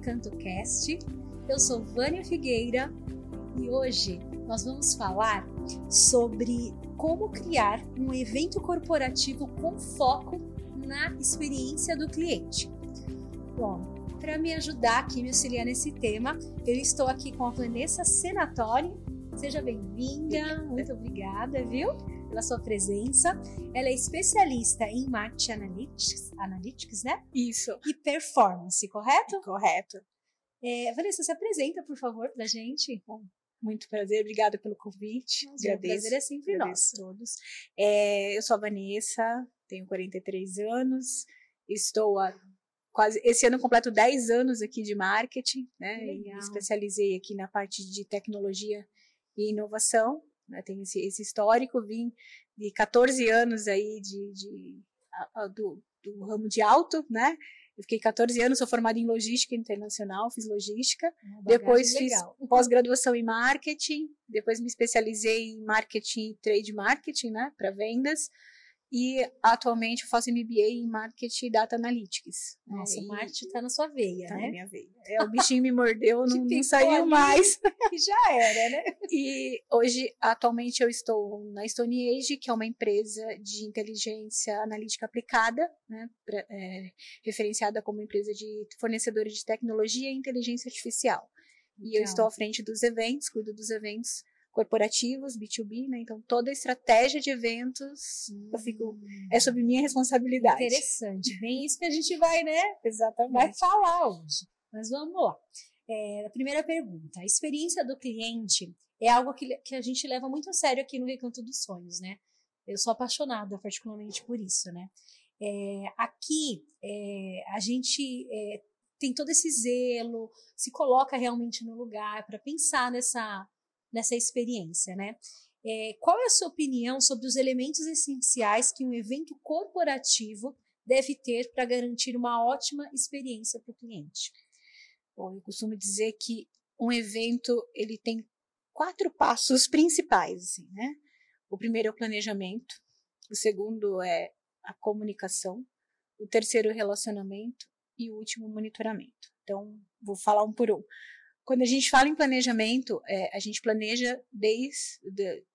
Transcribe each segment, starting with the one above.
Recanto Cast. Eu sou Vânia Figueira e hoje nós vamos falar sobre como criar um evento corporativo com foco na experiência do cliente. Bom, para me ajudar aqui, me auxiliar nesse tema, eu estou aqui com a Vanessa Senatori. Seja bem-vinda, muito obrigada, viu? Pela sua presença. Ela é especialista em Marketing Analytics, Analytics né? Isso. E Performance, correto? Correto. É, Vanessa, se apresenta, por favor, para a gente. Bom, muito prazer, obrigada pelo convite. Mas o prazer é sempre agradeço nosso. todos. É, eu sou a Vanessa, tenho 43 anos, estou há quase esse ano completo 10 anos aqui de marketing, né? E legal. me especializei aqui na parte de tecnologia e inovação, né? Tenho esse, esse histórico, vim de 14 anos aí de, de a- a- do, do ramo de alto, né? Eu fiquei 14 anos, sou formada em logística internacional, fiz logística. Depois fiz pós-graduação em marketing, depois me especializei em marketing e trade marketing, né, para vendas. E atualmente eu faço MBA em marketing e data analytics. né, Nossa, o e marketing está na sua veia, tá na né? minha veia. É, o bichinho me mordeu, não, não saiu mais. E já era, né? E hoje, atualmente, eu estou na Stone Age, que é uma empresa de inteligência analítica aplicada, né, pra- é, referenciada como empresa de fornecedora de tecnologia e inteligência artificial. E eu estou à frente dos eventos, cuido dos eventos corporativos, B2B, né? Então, toda a estratégia de eventos eu fico, é sob minha responsabilidade. Interessante. Bem isso que a gente vai, né? Exatamente. Vai falar hoje. Mas vamos lá. É, a primeira pergunta. A experiência do cliente é algo que, que a gente leva muito a sério aqui no Recanto dos Sonhos, né? Eu sou apaixonada particularmente por isso, né? É, aqui é, a gente é, tem todo esse zelo, se coloca realmente no lugar para pensar nessa, nessa experiência, né? É, qual é a sua opinião sobre os elementos essenciais que um evento corporativo deve ter para garantir uma ótima experiência para o cliente? Bom, eu costumo dizer que um evento ele tem quatro passos principais, assim, né? O primeiro é o planejamento, o segundo é a comunicação, o terceiro o relacionamento e o último o monitoramento. Então, vou falar um por um. Quando a gente fala em planejamento, é, a gente planeja desde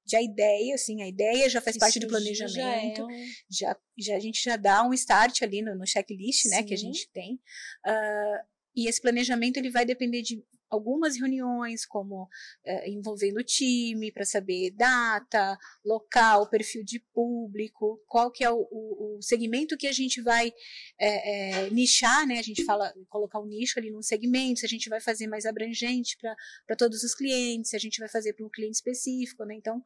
de a ideia, assim, a ideia já faz parte do Isso planejamento Já é um- já, já a gente já dá um start ali no, no checklist, né, que a gente tem. Ah, e esse planejamento ele vai depender de algumas reuniões, como eh, envolvendo o time para saber data, local, perfil de público, qual que é o, o- o segmento que a gente vai eh, eh, nichar, né? A gente fala colocar um nicho ali num segmento, se a gente vai fazer mais abrangente para todos os clientes, se a gente vai fazer para um cliente específico, né? Então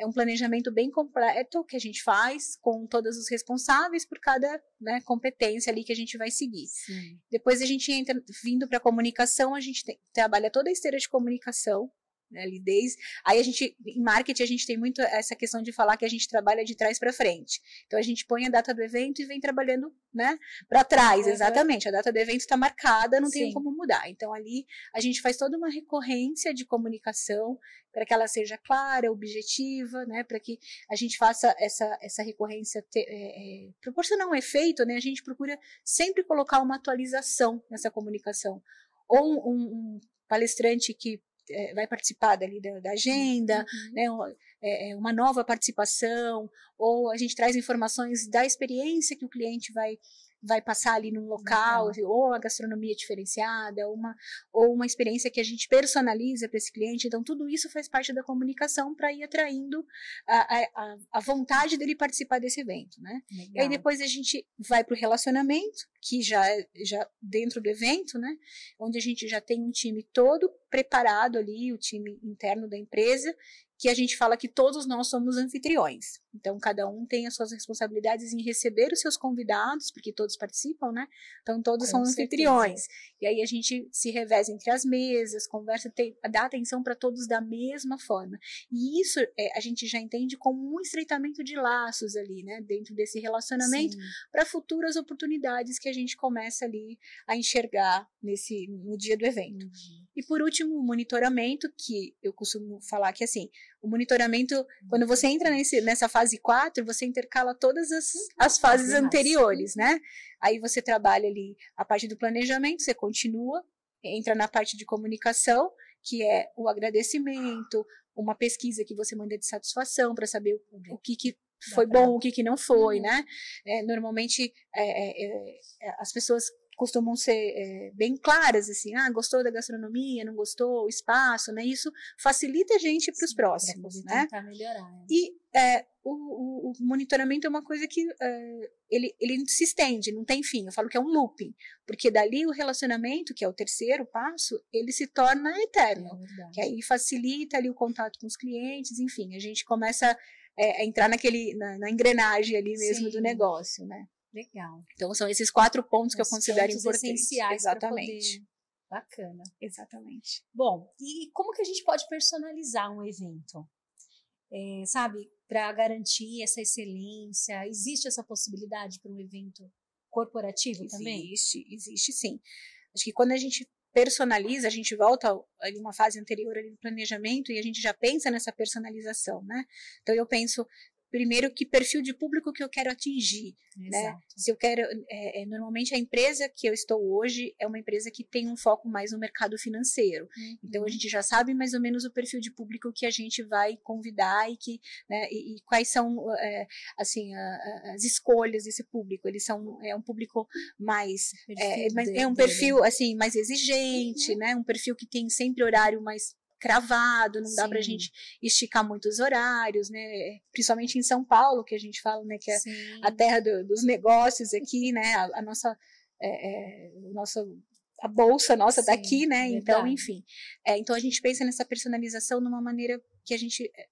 é um planejamento bem completo que a gente faz com todos os responsáveis por cada né, competência ali que a gente vai seguir. Sim. Depois a gente entra vindo para a comunicação, a gente tem- trabalha toda a esteira de comunicação, né, ali desde aí a gente em marketing a gente tem muito essa questão de falar que a gente trabalha de trás para frente. Então a gente põe a data do evento e vem trabalhando, né, para trás, Uhum. exatamente. A data do evento está marcada, não Sim. tem como mudar. Então ali a gente faz toda uma recorrência de comunicação para que ela seja clara, objetiva, né, para que a gente faça essa, essa recorrência ter, é, é, proporcionar um efeito, né, a gente procura sempre colocar uma atualização nessa comunicação. Ou um- um palestrante que é, vai participar dali da, da agenda, Uhum. né, é, é, uma nova participação, ou a gente traz informações da experiência que o cliente vai vai passar ali num local, ou a gastronomia diferenciada, ou uma, ou uma experiência que a gente personaliza para esse cliente. Então, tudo isso faz parte da comunicação para ir atraindo a, a, a- vontade dele participar desse evento, né? E aí depois a gente vai para o relacionamento, que já é já dentro do evento, né? Onde a gente já tem um time todo preparado ali, o time interno da empresa, que a gente fala que todos nós somos anfitriões. Então, cada um tem as suas responsabilidades em receber os seus convidados, porque todos participam, né? Então, todos Com são certeza. anfitriões. E aí a gente se reveza entre as mesas, conversa, tem, dá atenção para todos da mesma forma. E isso é, a gente já entende como um estreitamento de laços ali, né? Dentro desse relacionamento para futuras oportunidades que a gente começa ali a enxergar nesse no dia do evento. Uhum. E por último, o monitoramento, que eu costumo falar que assim, o monitoramento, quando você entra nesse, nessa fase 4, você intercala todas as, as fases anteriores, né? Aí você trabalha ali a parte do planejamento, você continua, entra na parte de comunicação, que é o agradecimento, uma pesquisa que você manda de satisfação para saber o, o que, que foi bom, o que, que não foi, uhum. né? É, normalmente é, é, é, as pessoas costumam ser é, bem claras, assim, ah, gostou da gastronomia, não gostou, o espaço, né? Isso facilita a gente para os próximos, né? Melhorar. Né? E é, o, o, o, monitoramento é uma coisa que é, ele, ele se estende, não tem fim. Eu falo que é um looping, porque dali o relacionamento, que é o terceiro passo, ele se torna eterno, é que aí facilita ali o contato com os clientes, enfim, a gente começa é, a entrar naquele na, na engrenagem ali mesmo Sim. do negócio, né? Legal. Então são esses quatro pontos Os que eu considero importantes. essenciais Exatamente. Bacana. Exatamente. Bom, e como que a gente pode personalizar um evento? É, sabe, para garantir essa excelência, existe essa possibilidade para um evento corporativo existe, também? Existe, existe sim. Acho que quando a gente personaliza, a gente volta a uma fase anterior ali do planejamento e a gente já pensa nessa personalização, né? Então eu penso primeiro que perfil de público que eu quero atingir, né? Exato. né? Se eu quero, é, é, normalmente a empresa que eu estou hoje é uma empresa que tem um foco mais no mercado financeiro. Uhum. Então a gente já sabe mais ou menos o perfil de público que a gente vai convidar e que, né, e, e quais são, é, assim, a, a, as escolhas desse público. Eles são é um público mais, é, é, um perfil assim mais exigente, uhum. né? Um perfil que tem sempre horário mais cravado, não Sim. dá pra gente esticar muitos horários, né? Principalmente em São Paulo, que a gente fala, né, que é Sim. a terra do, dos negócios aqui, né? A, a nossa, é, é, nossa a bolsa nossa Sim, daqui, né? Verdade. Então, enfim. É, então a gente pensa nessa personalização numa maneira que a gente é,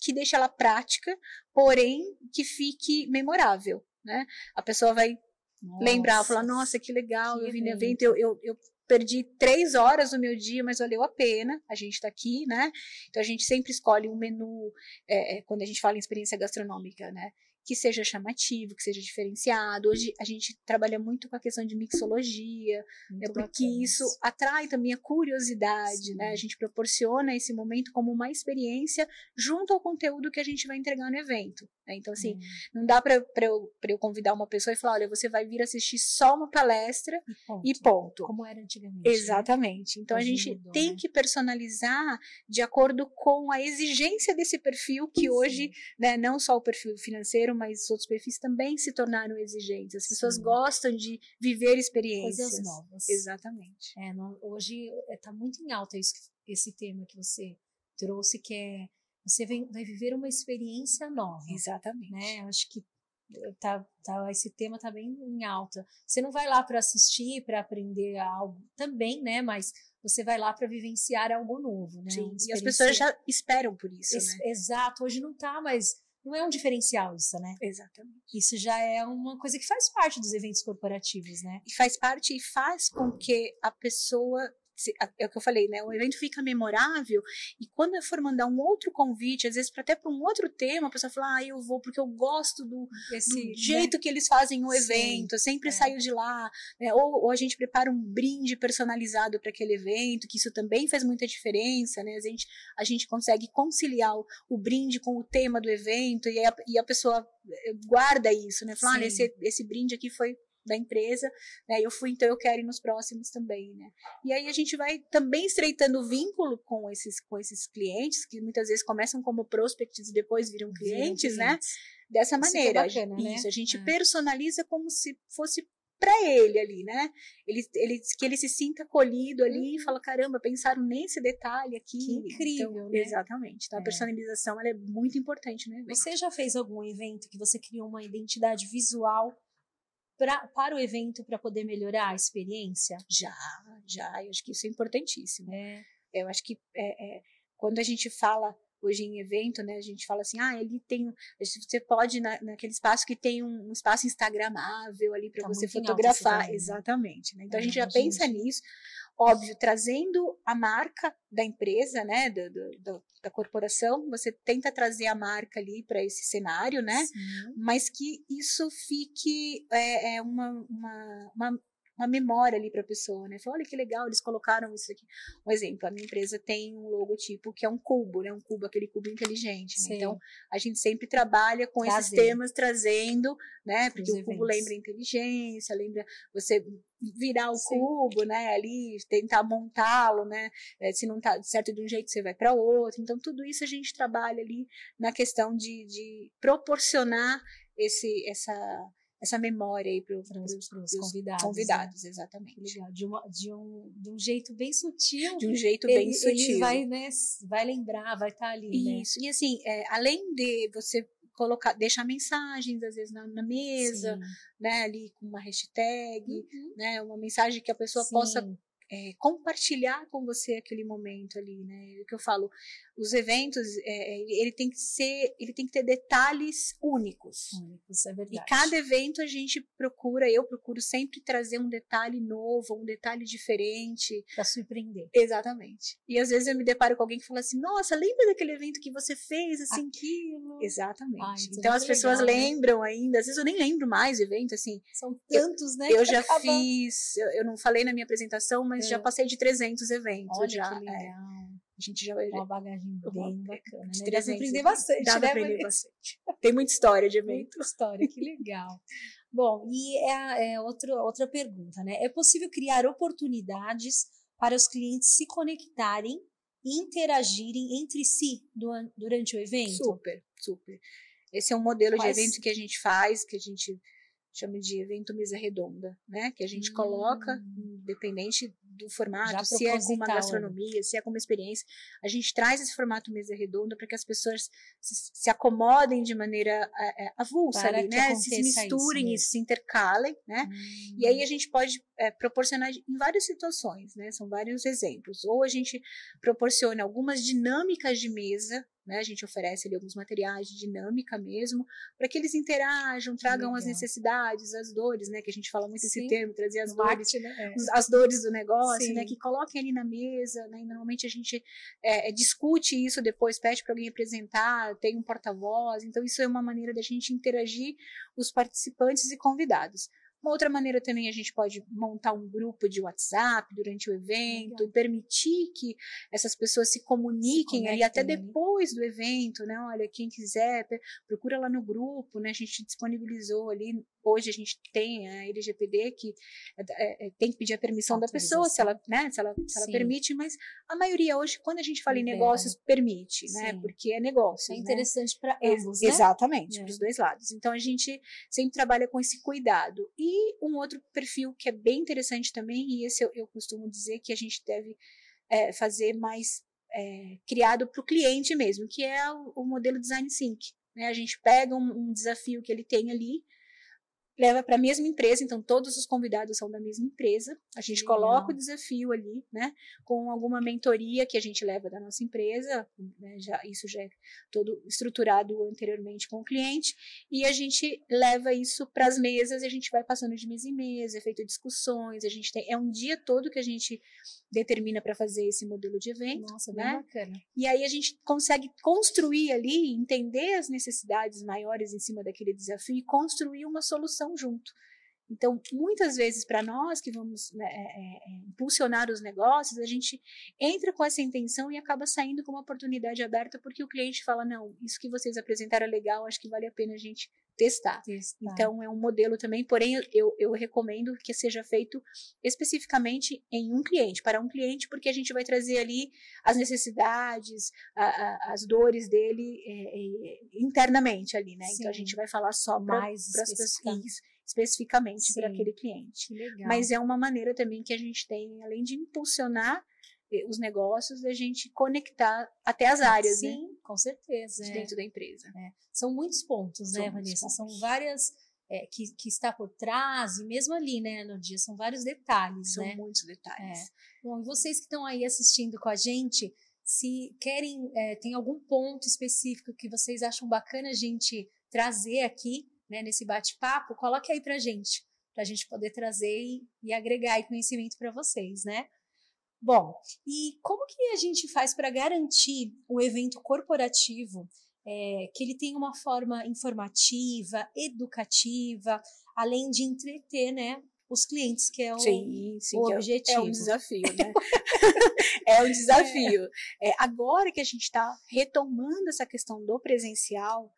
que deixa ela prática, porém que fique memorável, né? A pessoa vai nossa, lembrar, falar, nossa, que legal, que eu vi no evento, eu, eu, eu perdi três horas do meu dia, mas valeu a pena. A gente está aqui, né? Então a gente sempre escolhe um menu é, quando a gente fala em experiência gastronômica, né? Que seja chamativo, que seja diferenciado. Hoje a gente trabalha muito com a questão de mixologia, né, porque isso atrai também a curiosidade, Sim. né? A gente proporciona esse momento como uma experiência junto ao conteúdo que a gente vai entregar no evento. Né? Então, assim, hum. não dá para eu, eu convidar uma pessoa e falar: olha, você vai vir assistir só uma palestra e ponto. E ponto. Como era antigamente. Né? Exatamente. Né? Então, Hoje a gente mudou, tem né? que personalizar de acordo com a exigência desse perfil, que Sim. hoje, né, não só o perfil financeiro, mas outros perfis também se tornaram exigentes. As pessoas Sim. gostam de viver experiências. Coisas novas. Exatamente. É, não, hoje está é, muito em alta isso, esse tema que você trouxe, que é você vem, vai viver uma experiência nova. Exatamente. Né? Acho que eh, tá, tá, esse tema está bem em alta. Você não vai lá para assistir, para aprender algo também, né? Mas você vai lá para vivenciar algo novo, né? Sim, e as pessoas já esperam por isso, né? Exato, hoje não tá, mas não é um diferencial isso, né? Exatamente. Isso já é uma coisa que faz parte dos eventos corporativos, né? E faz parte e faz com que a pessoa é o que eu falei, né? O evento fica memorável e quando eu for mandar um outro convite, às vezes até para um outro tema, a pessoa fala, ah, eu vou porque eu gosto do, Esse, do né? jeito né? que eles fazem o evento, Sim, eu sempre é. saio de lá, né? Ou, ou, a gente prepara um brinde personalizado para aquele evento, que isso também faz muita diferença, né? A gente, a gente consegue conciliar o, o brinde com o tema do evento e a, e a pessoa eh, guarda isso, né? Fala, ah, esse, esse brinde aqui foi da empresa, né? Eu fui, então eu quero ir nos próximos também, né? E aí a gente vai também estreitando o vínculo com esses, com esses clientes, que muitas vezes começam como prospects e depois viram clientes, né? Dessa maneira. Isso, é bacana, isso né? a gente é. personaliza como se fosse para ele ali, né? Ele, ele, que ele se sinta acolhido ali uhum. e fala, caramba, pensaram nesse detalhe aqui. Que incrível, então, né? Exatamente. Então, é. a personalização ela é muito importante, né? Você já fez algum evento que você criou uma identidade visual pra, para o evento para poder melhorar a experiência? Já, já. Eu acho que isso é importantíssimo. É. Eu acho que é, é, quando a gente fala hoje em evento, né, a gente fala assim, ah, ele tem, você pode na, naquele espaço que tem um, um espaço instagramável ali para tá você fotografar, exatamente, né? Então é, a gente já pensa gente. nisso óbvio, trazendo a marca da empresa, né, do, do, da corporação, você tenta trazer a marca ali para esse cenário, né, Sim. mas que isso fique é, é uma, uma, uma uma memória ali para a pessoa, né? Fala, olha que legal, eles colocaram isso aqui. Um exemplo, a minha empresa tem um logotipo que é um cubo, né? Um cubo, aquele cubo inteligente. Né? Então, a gente sempre trabalha com esses temas, trazendo, né? Porque Os o cubo lembra inteligência, lembra você virar o Sim. cubo, né? Ali, tentar montá-lo, né? É, se não tá certo de um jeito, você vai para outro. Então, tudo isso a gente trabalha ali na questão de, de proporcionar esse, essa essa memória aí para os convidados. Convidados, né? exatamente. Legal. De, uma, de, um, de um jeito bem sutil. De um jeito bem sutil. Ele vai, né, vai lembrar, vai estar tá ali. Né? Isso. Né? E assim, é, além de você colocar, deixar mensagens às vezes na, na mesa, Sim. né, ali com uma hashtag, uhum. né, uma mensagem que a pessoa Sim. possa é, compartilhar com você aquele momento ali, né? O que eu falo, os eventos, é, ele tem que ser, ele tem que ter detalhes únicos. Únicos, é verdade. E cada evento a gente procura, eu procuro sempre trazer um detalhe novo, um detalhe diferente. Para surpreender. Exatamente. E às vezes eu me deparo com alguém que fala assim, nossa, lembra daquele evento que você fez, assim? Aquilo. Exatamente. Ai, então é as pessoas legal, né? lembram né? ainda, às vezes eu nem lembro mais evento, assim. São tantos, eu, né? Eu já acaba... fiz, eu, eu, não falei na minha apresentação, mas é. já passei de 300 eventos. Olha já, que legal. É. A gente já. Uma bagagem bem bacana. De né? 300, dá aprender bastante, dá né? aprender bastante. Tem muita história de evento. Muita história, que legal. Bom, e é, é outro, outra pergunta, né? É possível criar oportunidades para os clientes se conectarem e interagirem entre si durante o evento? Super, super. Esse é um modelo Quais... de evento que a gente faz, que a gente chama de evento mesa redonda, né? Que a gente hum. coloca, independente do formato, se é com uma gastronomia, se é com uma experiência, a gente traz esse formato mesa redonda para que as pessoas se, se acomodem de maneira é, avulsa para ali, né? Se misturem e se intercalem, né? Hum. E aí a hum. gente pode é, proporcionar em várias situações, né? São vários exemplos. Ou a gente proporciona algumas dinâmicas de mesa, né? A gente oferece ali alguns materiais de dinâmica mesmo, para que eles interajam, tragam as necessidades, as dores, né? Que a gente fala muito Sim. esse termo, trazer as dores, né? é. as dores do negócio, né? Que coloquem ali na mesa, né? E normalmente a gente é, é discute isso depois, pede para alguém apresentar, tem um porta-voz, então isso é uma maneira da gente interagir os participantes e convidados. Uma outra maneira também a gente pode montar um grupo de WhatsApp durante o evento Legal. e permitir que essas pessoas se comuniquem se ali até depois do evento, né? Olha, quem quiser, procura lá no grupo, né? A gente disponibilizou ali Hoje a gente tem a LGPD que é, é, tem que pedir a permissão da pessoa, se ela, né, se ela, se ela permite, mas a maioria hoje, quando a gente fala em negócios, permite, né? Sim. Porque é negócio. É né? interessante né? para ambos, né? Exatamente, é. para os dois lados. Então a gente sempre trabalha com esse cuidado. E um outro perfil que é bem interessante também, e esse eu, eu costumo dizer que a gente deve é, fazer mais é, criado para o cliente mesmo, que é o, o modelo Design Sync. Né? A gente pega um, um desafio que ele tem ali, leva para a mesma empresa, então todos os convidados são da mesma empresa. A gente Legal. coloca o desafio ali, né, com alguma mentoria que a gente leva da nossa empresa, né, já, isso já é todo estruturado anteriormente com o cliente, e a gente leva isso para as mesas e a gente vai passando de mesa em mesa, é feito discussões, a gente tem, é um dia todo que a gente determina para fazer esse modelo de evento. Nossa, né? bacana. E aí a gente consegue construir ali, entender as necessidades maiores em cima daquele desafio e construir uma solução junto. Então, muitas vezes, para nós que vamos né, é, é, é, impulsionar os negócios, a gente entra com essa intenção e acaba saindo com uma oportunidade aberta, porque o cliente fala: não, isso que vocês apresentaram é legal, acho que vale a pena a gente testar. testar. Então, é um modelo também, porém, eu, eu recomendo que seja feito especificamente em um cliente, para um cliente, porque a gente vai trazer ali as necessidades, a, a, as dores dele é, é, internamente ali, né? Sim. Então, a gente vai falar só mais para as pessoas especificamente para aquele cliente. Mas é uma maneira também que a gente tem, além de impulsionar eh, os negócios, da gente conectar até as áreas, Sim, né? com certeza. De dentro é. da empresa. É. São muitos pontos, né, são né, Vanessa? Pontos. São várias é, que, que está por trás, e mesmo ali, né, no dia, são vários detalhes, são né? muitos detalhes. É. Bom, e vocês que estão aí assistindo com a gente, se querem, é, tem algum ponto específico que vocês acham bacana a gente trazer aqui, né, nesse bate-papo, coloque aí pra gente, pra gente poder trazer e, e agregar conhecimento para vocês, né? Bom, e como que a gente faz para garantir o evento corporativo é, que ele tenha uma forma informativa, educativa, além de entreter, né, os clientes, que é o, sim, sim, o é, objetivo. É um desafio, né? é um desafio. É, agora que a gente está retomando essa questão do presencial,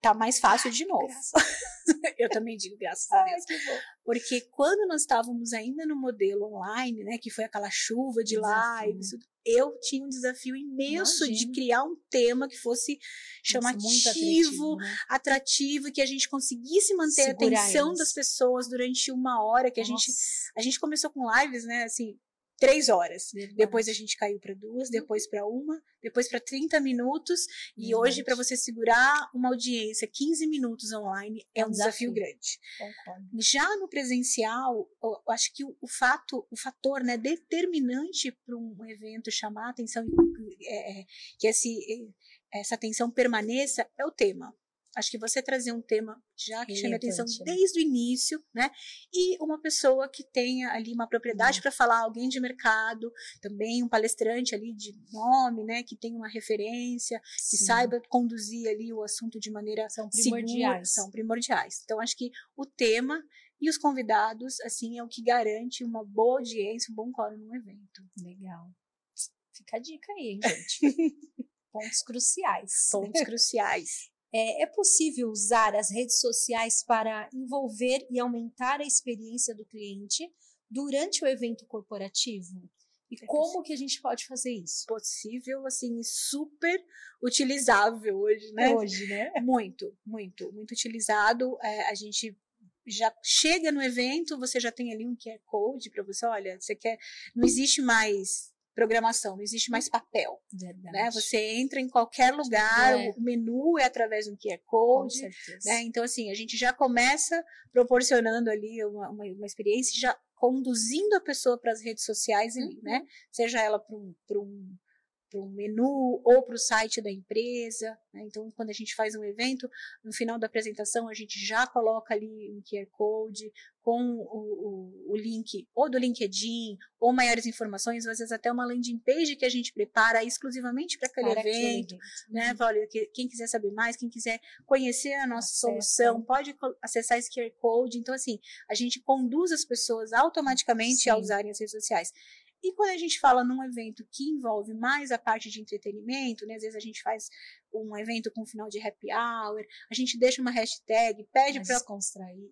tá mais fácil de novo. Eu também digo graças a Deus. Ai, Porque quando nós estávamos ainda no modelo online, né, que foi aquela chuva de lives, eu tinha um desafio imenso de Imagino. criar um tema que fosse Nossa, chamativo, né? atrativo que a gente conseguisse manter Segurar a atenção das pessoas durante uma hora que a gente Nossa, a gente começou com lives, né, assim, três horas. verdade. Depois a gente caiu para duas, depois para uma, depois para 30 minutos. E hoje, para você segurar uma audiência 15 minutos online, é, É um desafio, desafio. grande. Concordo. Já no presencial, eu acho que o, fato, o fator né, determinante para um evento chamar a atenção e é, é, que esse, essa atenção permaneça é o tema. Acho que você trazer um tema já que chame a atenção né? desde o início, né? E uma pessoa que tenha ali uma propriedade Uhum. para falar, alguém de mercado, também um palestrante ali de nome, né? Que tenha uma referência, que Sim. saiba conduzir ali o assunto de maneira São segura, primordiais. são primordiais. Então, acho que o tema e os convidados, assim, é o que garante uma boa audiência, um bom quórum no evento. Legal. Fica a dica aí, hein, gente? Pontos cruciais. Pontos cruciais. É, é possível usar as redes sociais para envolver e aumentar a experiência do cliente durante o evento corporativo? E É como que a gente pode fazer isso? Possível, assim, super utilizável hoje, né? Hoje, né? Muito, muito, muito utilizado. É, a gente já chega no evento, você já tem ali um QR Code para você, olha, você quer. Não existe mais programação, não existe mais papel. Verdade. Né? Você entra em qualquer lugar, É. o menu é através de um QR Code. Né? Então, assim, a gente já começa proporcionando ali uma, uma, uma experiência, já conduzindo a pessoa para as redes sociais, ali, Uhum. né? Seja ela para um, pra um, pra um menu ou para o site da empresa. Né? Então, quando a gente faz um evento, no final da apresentação, a gente já coloca ali um QR Code com o, o, o link ou do LinkedIn, ou maiores informações, às vezes até uma landing page que a gente prepara exclusivamente para aquele Para evento né? Olha, que- quem quiser saber mais, quem quiser conhecer a nossa Acessa. solução, pode acessar esse QR Code. Então, assim, a gente conduz as pessoas automaticamente a Sim. usarem as redes sociais. E quando a gente fala num evento que envolve mais a parte de entretenimento, né? Às vezes a gente faz um evento com final de happy hour, a gente deixa uma hashtag, pede para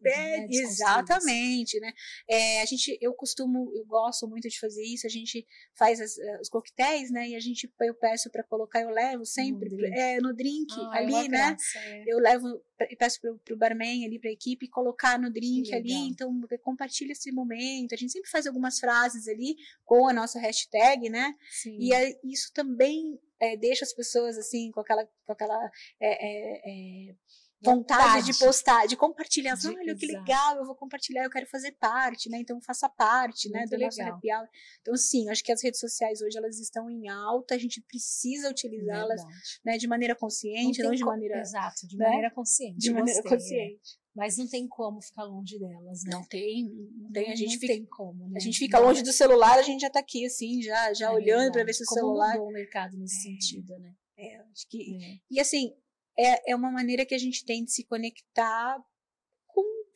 é, né? Exatamente, né? É, a gente, eu costumo, eu gosto muito de fazer isso. A gente faz as, eh, os coquetéis, né? E a gente, eu peço para colocar, eu levo sempre No drink. é, no drink Ah, é ali, né? graça, é. Eu levo, e peço pro, pro barman ali, pra equipe, colocar no drink ali. Então, compartilha esse momento. A gente sempre faz algumas frases ali com a nossa hashtag, né? Sim. E isso também é, deixa as pessoas assim com aquela, com aquela é, é, é, vontade, de postar, de compartilhar. De- Olha que exato. legal, eu vou compartilhar, eu quero fazer parte, né? Então faça parte, né, Muito do nosso legal. happy hour. Então sim, acho que as redes sociais hoje elas estão em alta, a gente precisa utilizá-las, né, de maneira consciente, não, tem de maneira Exato, de né? maneira consciente. de maneira consciente. Mas não tem como ficar longe delas, né? Não tem, não tem, a gente não fica tem como, né? a gente fica longe do celular, a gente já tá aqui assim, já já É olhando para ver se o Como celular mudou o mercado nesse sentido, né? é, acho que É. E assim, é, é uma maneira que a gente tem de se conectar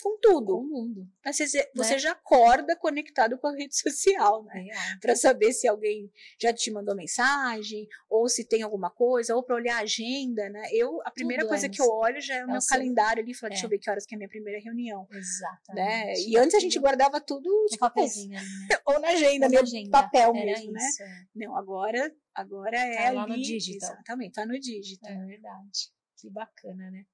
com, com tudo. O mundo. Mas Você, você Né? já acorda conectado com a rede social, né? Real. Para saber se alguém já te mandou mensagem, ou se tem alguma coisa, ou para olhar a agenda, né? Eu, a primeira Tudo coisa é que eu olho já é o é meu o seu- calendário ali, falar, deixa é. eu ver que horas que é a minha primeira reunião, Exatamente. né? E antes a gente guardava tudo de papelzinho né? ou na agenda, Ou na agenda. papel Era mesmo, né? isso, é. Não, agora, agora é Tá lá ali, no digital. Exatamente, tá no digital. É verdade. Que bacana, né?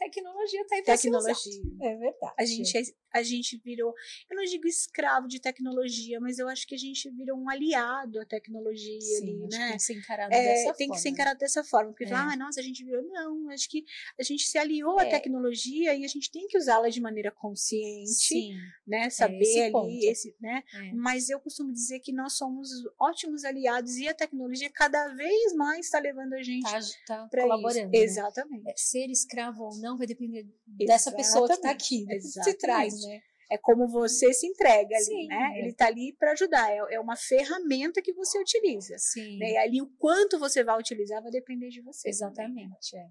Tecnologia tá aí pra ser usada. Tecnologia. É verdade. A gente, é- a gente virou, eu não digo escravo de tecnologia, mas eu acho que a gente virou um aliado à tecnologia Sim, ali, que né? tem que ser encarado É, dessa tem forma. que ser encarado dessa forma, porque É. falar, ah, nossa, a gente virou. Não, acho que a gente se aliou à É. tecnologia e a gente tem que usá-la de maneira consciente, Sim, né? Saber esse ali, ponto. esse, né? é. Mas eu costumo dizer que nós somos ótimos aliados e a tecnologia cada vez mais está levando a gente tá, tá para colaborando. isso. né? Exatamente. É, ser escravo ou não vai depender dessa pessoa que tá aqui, né? Exatamente. se traz, né? É como você se entrega ali, Sim, né? é. Ele está ali para ajudar. É, é uma ferramenta que você utiliza. Sim, Né? E ali o quanto você vai utilizar vai depender de você. exatamente. É.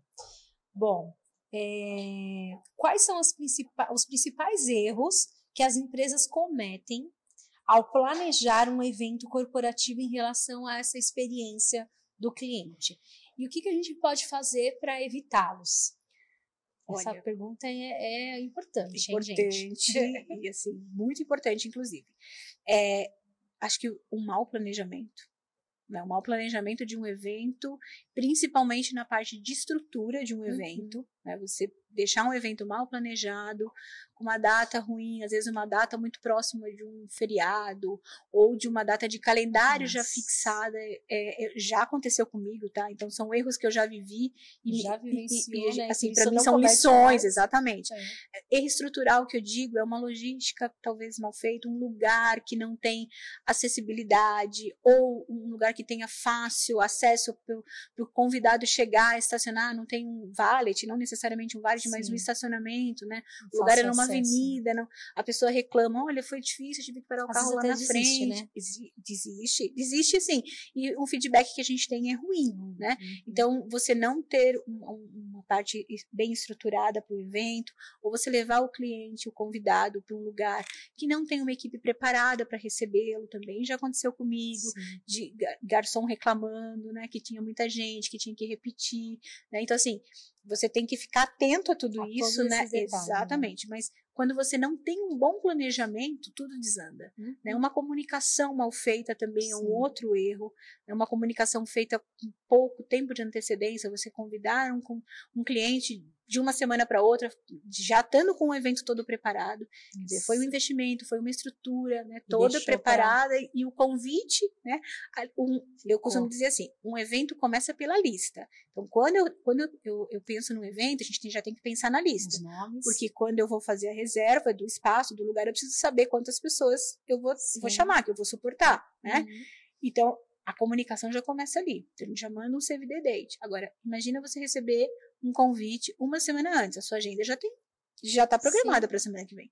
Bom, é, quais são principais, os principais erros que as empresas cometem ao planejar um evento corporativo em relação a essa experiência do cliente? E o que, que a gente pode fazer para evitá-los? Essa Olha, pergunta é, é importante, importante hein, gente? e assim muito importante inclusive. É, acho que um mau planejamento né, um mau planejamento de um evento principalmente na parte de estrutura de um evento né, você deixar um evento mal planejado com uma data ruim às vezes uma data muito próxima de um feriado ou de uma data de calendário já Nossa. fixada é, é, já aconteceu comigo tá então são erros que eu já vivi e Já vivenciou, e, né? assim para mim são lições mais. exatamente É. erro estrutural que eu digo é uma logística talvez mal feita, um lugar que não tem acessibilidade ou um lugar que tenha fácil acesso para o convidado chegar, estacionar, não tem um valet, não necessariamente um valet, mas um estacionamento, né? O lugar é fácil numa acesso. avenida, não, a pessoa reclama, olha, foi difícil, tive que parar o Às carro lá na desiste, frente. né? Desiste, desiste sim. E um feedback que a gente tem é ruim, né? Uhum. Então, você não ter um- um- uma parte bem estruturada para o evento, ou você levar o cliente, o convidado, para um lugar que não tem uma equipe preparada para recebê-lo também, já aconteceu comigo, Sim. de ga- garçom reclamando, né, que tinha muita gente, que tinha que repetir, né? Então, assim, você tem que ficar atento a tudo A isso, né? detalhes, né? Exatamente. Mas quando você não tem um bom planejamento, tudo desanda. Uhum. Né? Uma comunicação mal feita também é um Sim. outro erro. É uma comunicação feita com pouco tempo de antecedência. Você convidar um, um cliente de uma semana para outra, já estando com o evento todo preparado. Quer dizer, foi um investimento, foi uma estrutura, né, toda preparada e o convite, né? um- eu costumo dizer assim, um evento começa pela lista. Então, quando eu, quando eu, eu, eu penso num evento, a gente tem- já tem que pensar na lista. Porque quando eu vou fazer a reserva do espaço, do lugar, eu preciso saber quantas pessoas eu vou, vou chamar, que eu vou suportar, né? Uhum. Então, a comunicação já começa ali. Então, a gente já manda um the date. Agora, imagina você receber um convite uma semana antes. A sua agenda já tem, já está programada para a semana que vem.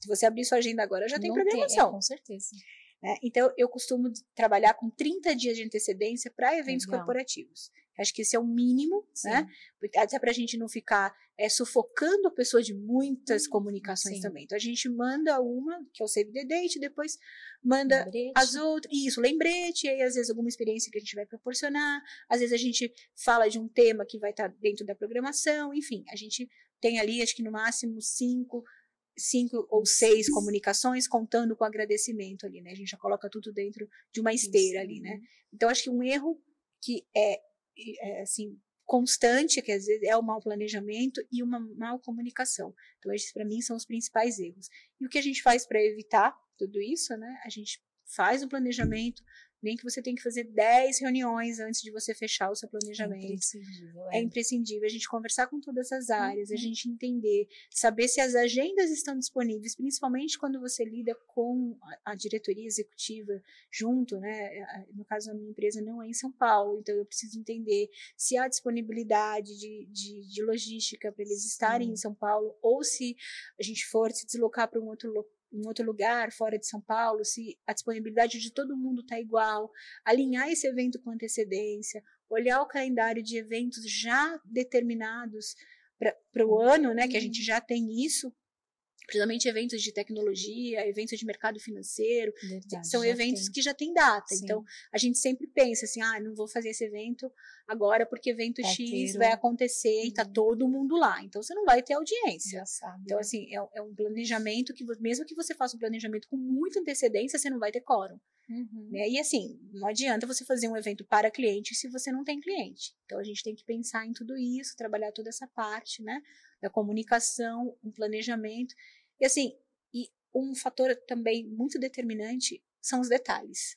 Se você abrir sua agenda agora, já tem Não programação. é, com certeza. né? Então, eu costumo trabalhar com 30 dias de antecedência para eventos Legal. corporativos. Acho que esse é o mínimo, Sim. né? Até para a gente não ficar é, sufocando a pessoa de muitas Hum, comunicações sim. também. Então, a gente manda uma, que é o save the date, depois manda Lembrete. as outras, isso, lembrete, e aí às vezes alguma experiência que a gente vai proporcionar, às vezes a gente fala de um tema que vai estar dentro da programação, enfim, a gente tem ali, acho que no máximo cinco, cinco ou seis comunicações, contando com agradecimento ali, né? A gente já coloca tudo dentro de uma esteira ali, né? Então, acho que um erro que é, é, assim, constante, quer dizer, é o mau planejamento e uma mal comunicação. Então, esses, para mim, são os principais erros. E o que a gente faz para evitar tudo isso, né? A gente faz um planejamento, nem que você tenha que fazer 10 reuniões antes de você fechar o seu É planejamento. imprescindível. É imprescindível a gente conversar com todas as áreas, a Uhum. gente entender, saber se as agendas estão disponíveis, principalmente quando você lida com a, a diretoria executiva junto, né? A- No caso, a minha empresa não é em São Paulo, então eu preciso entender se há disponibilidade de, de, de logística para eles estarem Sim. em São Paulo, ou se a gente for se deslocar para um outro local um outro lugar fora de São Paulo, se a disponibilidade de todo mundo está igual, alinhar esse evento com antecedência, olhar o calendário de eventos já determinados para o ano, né, que a gente já tem isso, principalmente eventos de tecnologia, eventos de mercado financeiro, Verdade, são eventos tem. que já têm data. Sim. Então, a gente sempre pensa assim, ah, não vou fazer esse evento agora porque evento X vai um- acontecer e tá Uhum. todo mundo lá. Então, você não vai ter audiência. sabe. Então, né? assim, é, é um planejamento que, mesmo que você faça um planejamento com muita antecedência, você não vai ter quórum. Uhum. Né? E assim, não adianta você fazer um evento para cliente se você não tem cliente. Então a gente tem que pensar em tudo isso, trabalhar toda essa parte, né? Da comunicação, um planejamento. E assim, e um fator também muito determinante são os detalhes.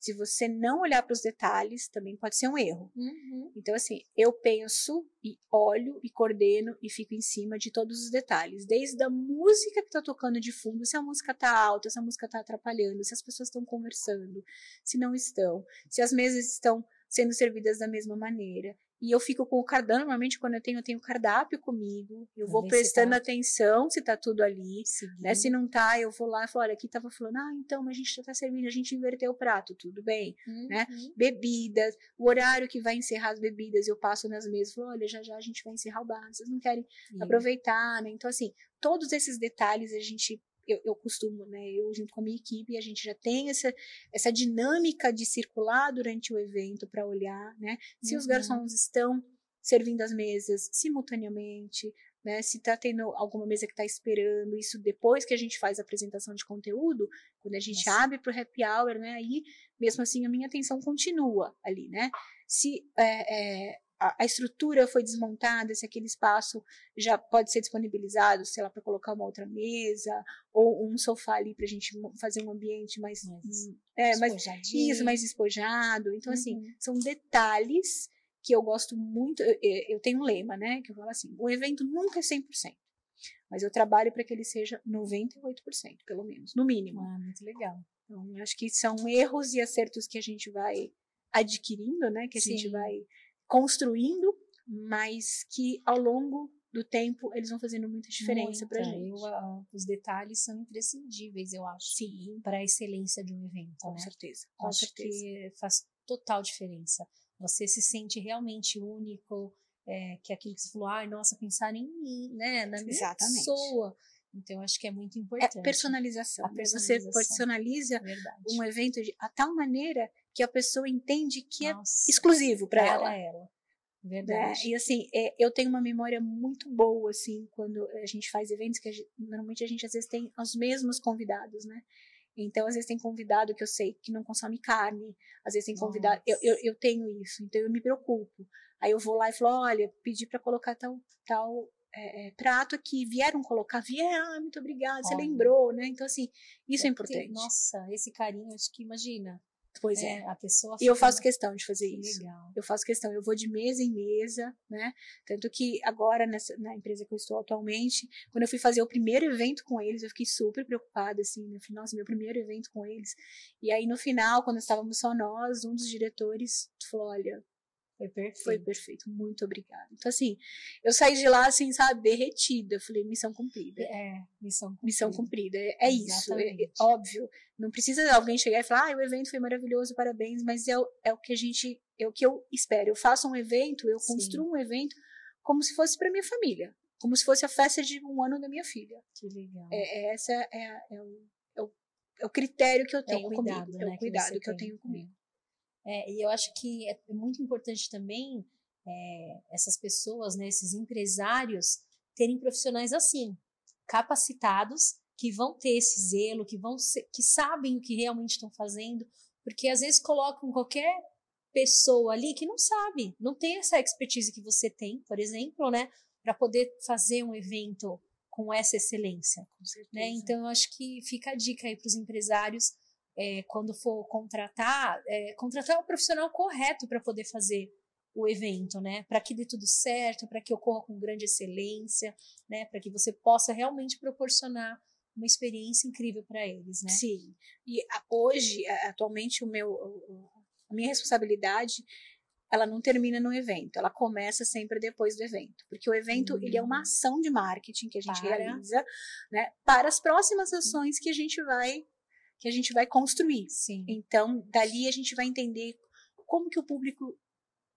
Se você não olhar para os detalhes, também pode ser um erro. Uhum. Então, assim, eu penso e olho e coordeno e fico em cima de todos os detalhes. Desde a música que está tocando de fundo, se a música está alta, se a música está atrapalhando, se as pessoas estão conversando, se não estão, se as mesas estão sendo servidas da mesma maneira. E eu fico com o cardápio, normalmente quando eu tenho, eu tenho cardápio comigo, eu vou se prestando tá- atenção se está tudo ali. Né? Se não tá, eu vou lá e falo, olha, aqui tava falando, ah, então, mas a gente já tá servindo, a gente inverteu o prato, tudo bem né? Uhum. bebidas, o horário que vai encerrar as bebidas, eu passo nas mesas, falo, olha, já já a gente vai encerrar o bar, vocês não querem E- aproveitar, né? Então, assim, todos esses detalhes a gente eu, eu costumo, né, eu junto com a minha equipe, a gente já tem essa, essa dinâmica de circular durante o evento para olhar, né, se uhum. os garçons estão servindo as mesas simultaneamente, né? Se está tendo alguma mesa que está esperando, isso depois que a gente faz a apresentação de conteúdo, quando a gente Nossa. abre para o happy hour, né? Aí, mesmo assim, a minha atenção continua ali, né? Se é, é, a, a, estrutura foi desmontada, se aquele espaço já pode ser disponibilizado, sei lá, para colocar uma outra mesa, ou um sofá ali para a gente fazer um ambiente mais, mais, é, mais isso, mais despojado. Então, assim, uhum. assim, são detalhes que eu gosto muito, eu, eu tenho um lema, né, que eu falo assim, o evento nunca é 100%, mas eu trabalho para que ele seja 98%, pelo menos, no mínimo. Ah, muito legal. Então, eu acho que são erros e acertos que a gente vai adquirindo, né, que a Sim. gente vai construindo, mas que ao longo do tempo eles vão fazendo muita diferença para gente. Eu, os detalhes são imprescindíveis, eu acho, para a excelência de um evento, com né? certeza, com acho certeza. que faz total diferença. Você se sente realmente único, é, que é aquilo que você falou, ai, nossa, pensar em mim, né? Na minha Exatamente. pessoa. Então, acho que é muito importante. É personalização. A personalização. Você personaliza Verdade. um evento de a tal maneira que a pessoa entende que é nossa, é exclusivo para ela. ela. Verdade. Né? E assim, é, eu tenho uma memória muito boa, assim, quando a gente faz eventos, que a gente, normalmente a gente às vezes tem os mesmos convidados, né? Então, às vezes tem convidado que eu sei que não consome carne, às vezes tem convidado. Eu, eu, eu, tenho isso, então eu me preocupo. Aí eu vou lá e falo: olha, pedi para colocar tal, tal é, é, prato aqui, vieram colocar, vieram, ah, muito obrigada, você lembrou, né? Então, assim, isso é importante. Nossa, esse carinho, acho que imagina, Pois é. é. A pessoa e eu faço questão de fazer isso. Legal. Eu faço questão, eu vou de mesa em mesa, né? Tanto que agora, nessa, na empresa que eu estou atualmente, quando eu fui fazer o primeiro evento com eles, eu fiquei super preocupada, assim, no final, nossa, meu primeiro evento com eles. E aí, no final, quando estávamos só nós, um dos diretores falou: olha, foi perfeito. Foi perfeito. Muito obrigada. Então, assim, eu saí de lá, assim, sabe, derretida. Eu falei, missão cumprida. É, missão cumprida. Missão cumprida. É, é isso. É, é, óbvio. Não precisa alguém chegar e falar, ah, o evento foi maravilhoso, parabéns, mas é, é o que a gente, é o que eu espero. Eu faço um evento, eu Sim. construo um evento como se fosse para minha família. Como se fosse a festa de um ano da minha filha. Que legal. É, é essa é, é, o, é, o, é o critério que eu tenho é o cuidado, comigo. Né, é o cuidado que, que eu tenho comigo. É, e eu acho que é muito importante também é, essas pessoas, né, esses empresários, terem profissionais assim, capacitados, que vão ter esse zelo, que vão ser, que sabem o que realmente estão fazendo, porque às vezes colocam qualquer pessoa ali que não sabe, não tem essa expertise que você tem, por exemplo, né, para poder fazer um evento com essa excelência. Com né? Então, eu acho que fica a dica aí para os empresários é, quando for contratar, é, contratar o profissional correto para poder fazer o evento, né? Para que dê tudo certo, para que ocorra com grande excelência, né? Para que você possa realmente proporcionar uma experiência incrível para eles, né? Sim. E hoje, atualmente, o meu, a minha responsabilidade ela não termina no evento, ela começa sempre depois do evento, porque o evento ele é uma hum. ação de marketing que a gente para. realiza, né, para as próximas ações que a gente vai que a gente vai construir. Sim. Então, dali a gente vai entender como que o público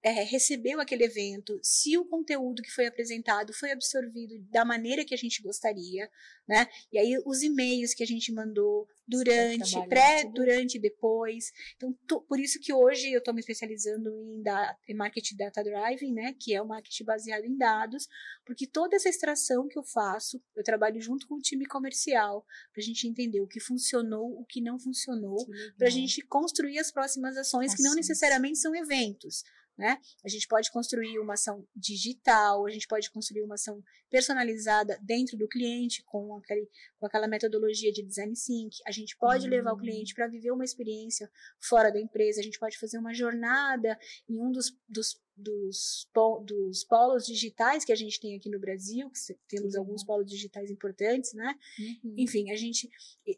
é, recebeu aquele evento, se o conteúdo que foi apresentado foi absorvido da maneira que a gente gostaria, né? E aí os e-mails que a gente mandou durante, pré, durante e depois. Então, por isso que hoje eu estou me especializando em, da, em marketing data driving, né? Que é o marketing baseado em dados, porque toda essa extração que eu faço, eu trabalho junto com o time comercial para a gente entender o que funcionou, o que não funcionou, para a gente construir as próximas ações que não necessariamente são eventos, né? A gente pode construir uma ação digital, a gente pode construir uma ação personalizada dentro do cliente com, aquele, com aquela metodologia de design sync. A gente pode uhum. levar o hum. cliente para viver uma experiência fora da empresa, a gente pode fazer uma jornada em um dos, dos, dos, dos polos digitais que a gente tem aqui no Brasil, que temos uhum. alguns polos digitais importantes, né? Uhum. Enfim, a gente,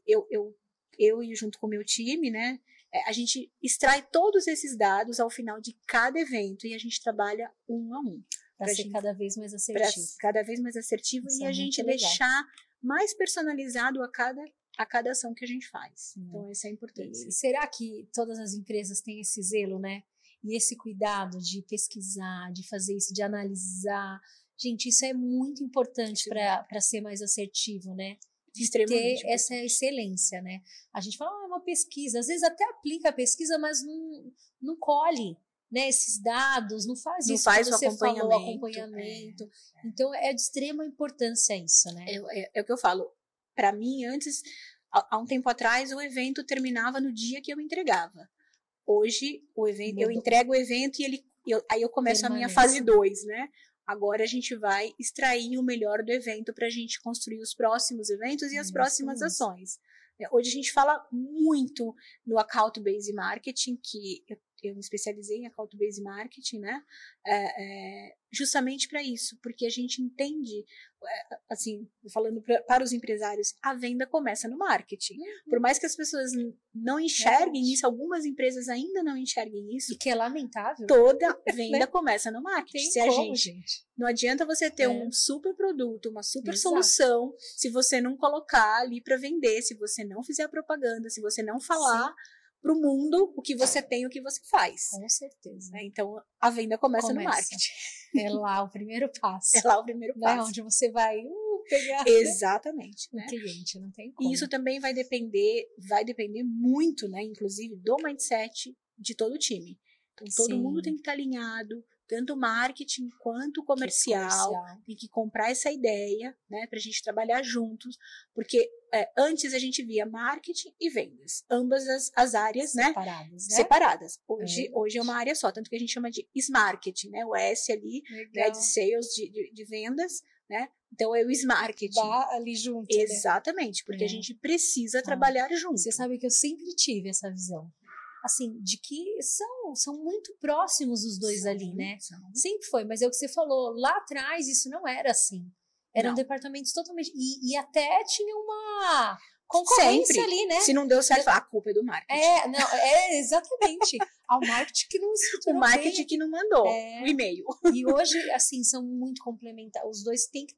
eu, eu, eu e junto com o meu time, né? É, a gente extrai todos esses dados ao final de cada evento e a gente trabalha um a um. Para ser gente, cada vez mais assertivo. Cada vez mais assertivo Isso e é a gente deixar mais personalizado a cada, a cada ação que a gente faz. Hum. Então, isso é importante. E será que todas as empresas têm esse zelo, né? E esse cuidado de pesquisar, de fazer isso, de analisar. Gente, isso é muito importante para ser mais assertivo, né? Ter essa excelência, né? A gente fala, ah, é uma pesquisa, às vezes até aplica a pesquisa, mas não, não colhe né, esses dados, não faz não isso faz que o você acompanhamento, falou, acompanhamento. É. Então é de extrema importância isso, né? É, é, é o que eu falo. Para mim, antes, há, há um tempo atrás, o evento terminava no dia que eu entregava. Hoje, o evento, eu entrego o evento e ele, eu, aí eu começo Permanece. a minha fase 2, né? Agora a gente vai extrair o melhor do evento para a gente construir os próximos eventos e as próximas ações. É, hoje a gente fala muito no account based marketing, que eu, me especializei em account based marketing, né? É, é, justamente para isso, porque a gente entende, é, assim, falando pra, para os empresários, a venda começa no marketing. Uhum. Por mais que as pessoas não enxerguem isso, algumas empresas ainda não enxerguem isso. E que é lamentável. Toda venda né? começa no marketing. Tem como, gente, gente, Não adianta você ter é. um super produto, uma super Exato. solução, se você não colocar ali para vender, se você não fizer propaganda, se você não falar. Sim para o mundo o que você tem, o que você faz. Com certeza. Né? Então, a venda começa, começa, no marketing. É lá o primeiro passo. É lá o primeiro passo. É onde você vai uh, pegar Exatamente, o né? cliente, não tem como. E isso também vai depender, vai depender muito, né, inclusive, do mindset de todo o time. Então, todo Sim. mundo tem que estar alinhado, tanto marketing quanto comercial, comercial, tem que comprar essa ideia, né, para a gente trabalhar juntos, porque é, antes a gente via marketing e vendas, ambas as, as áreas, né, separadas, né? separadas. Hoje, é. hoje é uma área só, tanto que a gente chama de marketing, né, o S ali, né, de sales, de, de, de vendas, né? Então é o marketing. Vá ali junto. Né? Exatamente, né? porque é. a gente precisa ah, trabalhar junto. Você sabe que eu sempre tive essa visão assim, de que são, são muito próximos os dois ali, né? Sempre foi, mas é o que você falou, lá atrás isso não era assim. Eram não. departamentos totalmente. E, e até tinha uma concorrência Sempre. ali, né? Se não deu certo, a culpa é do marketing. É, não, é exatamente. Ao marketing que não O marketing bem. que não mandou é. o e-mail. E hoje, assim, são muito complementares. Os dois têm que.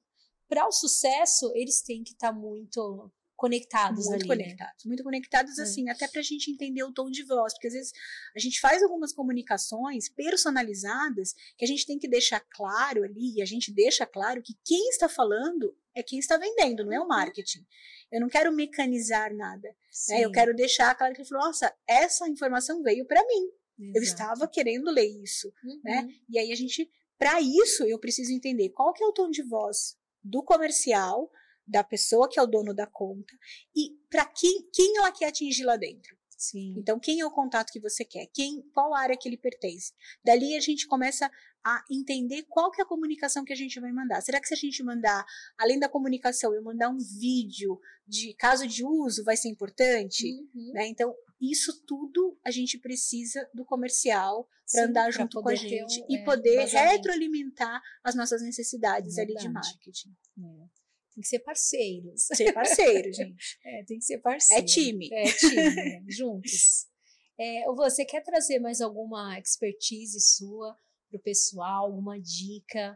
Para o sucesso, eles têm que estar tá muito conectados muito ali, conectados, né? muito conectados é. assim, até para a gente entender o tom de voz, porque às vezes a gente faz algumas comunicações personalizadas que a gente tem que deixar claro ali, e a gente deixa claro que quem está falando é quem está vendendo, não é o uhum. marketing. Eu não quero mecanizar nada, né? Eu quero deixar claro que ele falou, nossa, essa informação veio para mim. Exato. Eu estava querendo ler isso, né? uhum. né? E aí a gente, para isso, eu preciso entender qual que é o tom de voz do comercial, da pessoa que é o dono da conta e para quem, quem ela quer atingir lá dentro. Sim. Então, quem é o contato que você quer? Quem, qual área que ele pertence? Dali a gente começa a entender qual que é a comunicação que a gente vai mandar. Será que se a gente mandar, além da comunicação, eu mandar um vídeo de caso de uso, vai ser importante? Uhum. Né? Então, isso tudo a gente precisa do comercial para andar junto com a gente um, e é, poder retroalimentar as nossas necessidades Verdade. ali de marketing. É. Tem que ser parceiros. Ser parceiro, gente. É, tem que ser parceiro. É time. É time, né? juntos. É, você quer trazer mais alguma expertise sua para o pessoal, alguma dica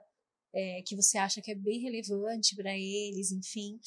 é, que você acha que é bem relevante para eles, enfim?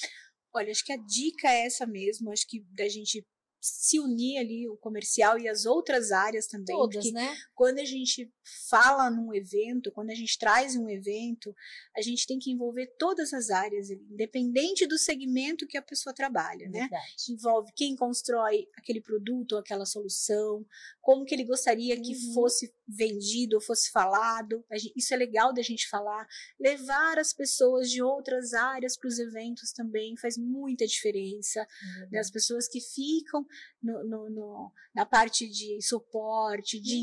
Olha, acho que a dica é essa mesmo, acho que da gente se unir ali o comercial e as outras áreas também. Todas, né? Quando a gente fala num evento, quando a gente traz um evento, a gente tem que envolver todas as áreas, independente do segmento que a pessoa trabalha, né? Envolve quem constrói aquele produto ou aquela solução, como que ele gostaria que uhum. fosse vendido ou fosse falado. Isso é legal da gente falar. Levar as pessoas de outras áreas para os eventos também faz muita diferença. Uhum. Né? As pessoas que ficam no, no, no, na parte de suporte, de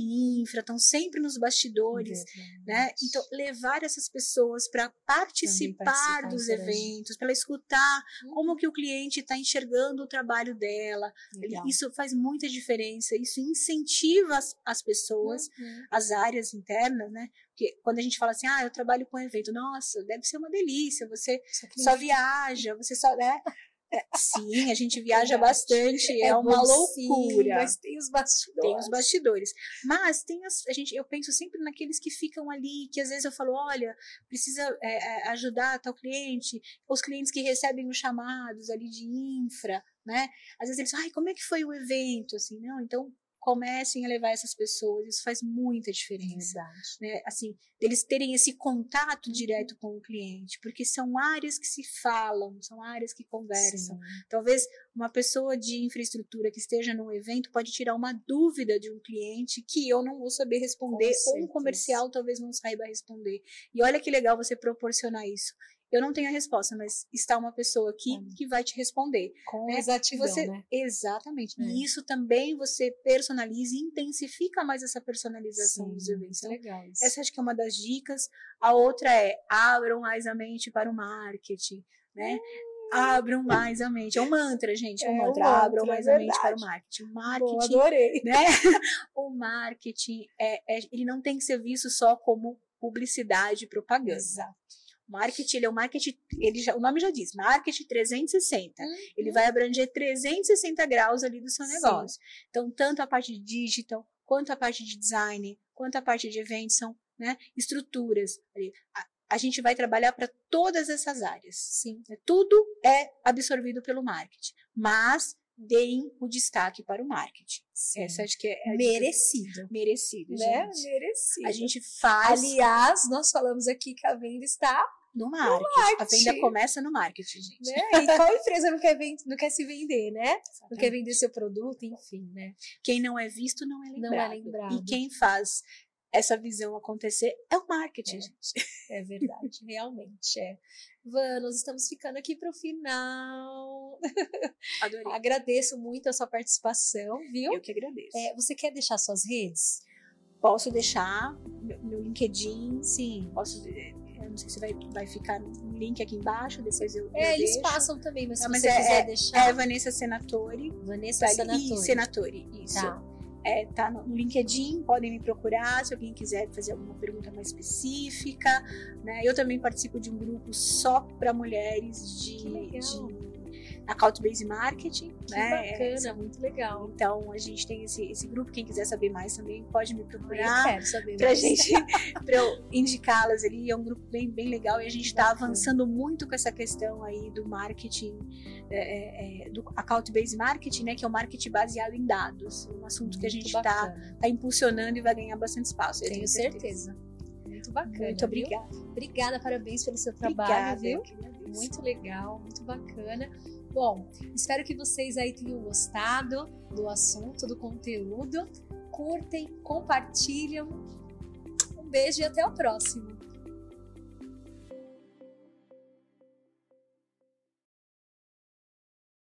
infra, estão sempre nos bastidores, né? Então, levar essas pessoas para participar, participar, dos eventos, para escutar uhum. como que o cliente está enxergando o trabalho dela. Legal. Isso faz muita diferença, isso incentiva as, as pessoas, uhum. as áreas internas, né? Porque quando a gente fala assim, ah, eu trabalho com evento, nossa, deve ser uma delícia, você só viaja, você só, né? É, sim, a gente viaja bastante, é, é uma loucura. Sim, mas tem os bastidores. Tem os bastidores. Mas tem as, a gente, eu penso sempre naqueles que ficam ali, que às vezes eu falo, olha, precisa é, é, ajudar tal cliente, os clientes que recebem os chamados ali de infra, né? Às vezes eles falam, ai, como é que foi o evento? Assim, não, então comecem a levar essas pessoas, isso faz muita diferença. Né? Assim, eles terem esse contato uhum. direto com o cliente, porque são áreas que se falam, são áreas que conversam. Sim. Talvez uma pessoa de infraestrutura que esteja num evento pode tirar uma dúvida de um cliente que eu não vou saber responder, ou um comercial talvez não saiba responder. E olha que legal você proporcionar isso eu não tenho a resposta, mas está uma pessoa aqui hum. que vai te responder. Com né? exatidão, você, né? Exatamente. É. E isso também você personaliza e intensifica mais essa personalização Sim, dos eventos. Então, legal isso. Essa acho que é uma das dicas. A outra é abram mais a mente para o marketing, né? Hum. Abram mais a mente. É um mantra, gente. É um é mantra. Um mantra abram mais é a mente para o marketing. O marketing. Boa, adorei. Né? o marketing, é, é, ele não tem que ser visto só como publicidade e propaganda. Exato. Marketing, ele é o marketing, ele já, o nome já diz, marketing 360. Uhum. Ele vai abranger 360 graus ali do seu negócio. Sim. Então, tanto a parte de digital, quanto a parte de design, quanto a parte de eventos, são né, estruturas. A, a gente vai trabalhar para todas essas áreas. Sim. Né, tudo é absorvido pelo marketing. Mas deem o destaque para o marketing. Sim. Essa acho que é, é merecido. Merecido, né? gente. Merecido. A gente faz. Aliás, nós falamos aqui que a venda está no marketing. no marketing. A venda começa no marketing, gente. Né? E qual empresa não quer, vend... não quer se vender, né? Exatamente. Não quer vender seu produto, enfim, né? Quem não é visto não é lembrado. Não é lembrado. E quem faz essa visão acontecer é o marketing, é, gente. É verdade, realmente é. Van, nós estamos ficando aqui para o final. Adorei. Agradeço muito a sua participação, viu? Eu que agradeço. É, você quer deixar suas redes? Posso deixar meu LinkedIn, sim. Posso eu não sei se vai, vai ficar um link aqui embaixo, depois eu. É, eu eles deixo. passam também, mas se não, você mas quiser é, deixar. É Vanessa Senatori. Vanessa Senatori. Senatori, isso. Tá. É, tá no LinkedIn, podem me procurar se alguém quiser fazer alguma pergunta mais específica. Né? Eu também participo de um grupo só para mulheres de Account Based Marketing. Que né? bacana, é, muito legal. Então a gente tem esse, esse grupo. Quem quiser saber mais também pode me procurar. Eu quero saber pra mais. gente, pra eu indicá-las ali. É um grupo bem, bem legal e a gente está avançando muito com essa questão aí do marketing, é, é, é, do Account Based Marketing, né? Que é o marketing baseado em dados. Um assunto que a gente está tá impulsionando e vai ganhar bastante espaço. Tenho, tenho certeza. certeza. Muito bacana. Muito obrigada. Viu? Obrigada, parabéns pelo seu trabalho, obrigada, viu? Muito legal, muito bacana. Bom, espero que vocês aí tenham gostado do assunto, do conteúdo. Curtem, compartilham. Um beijo e até o próximo.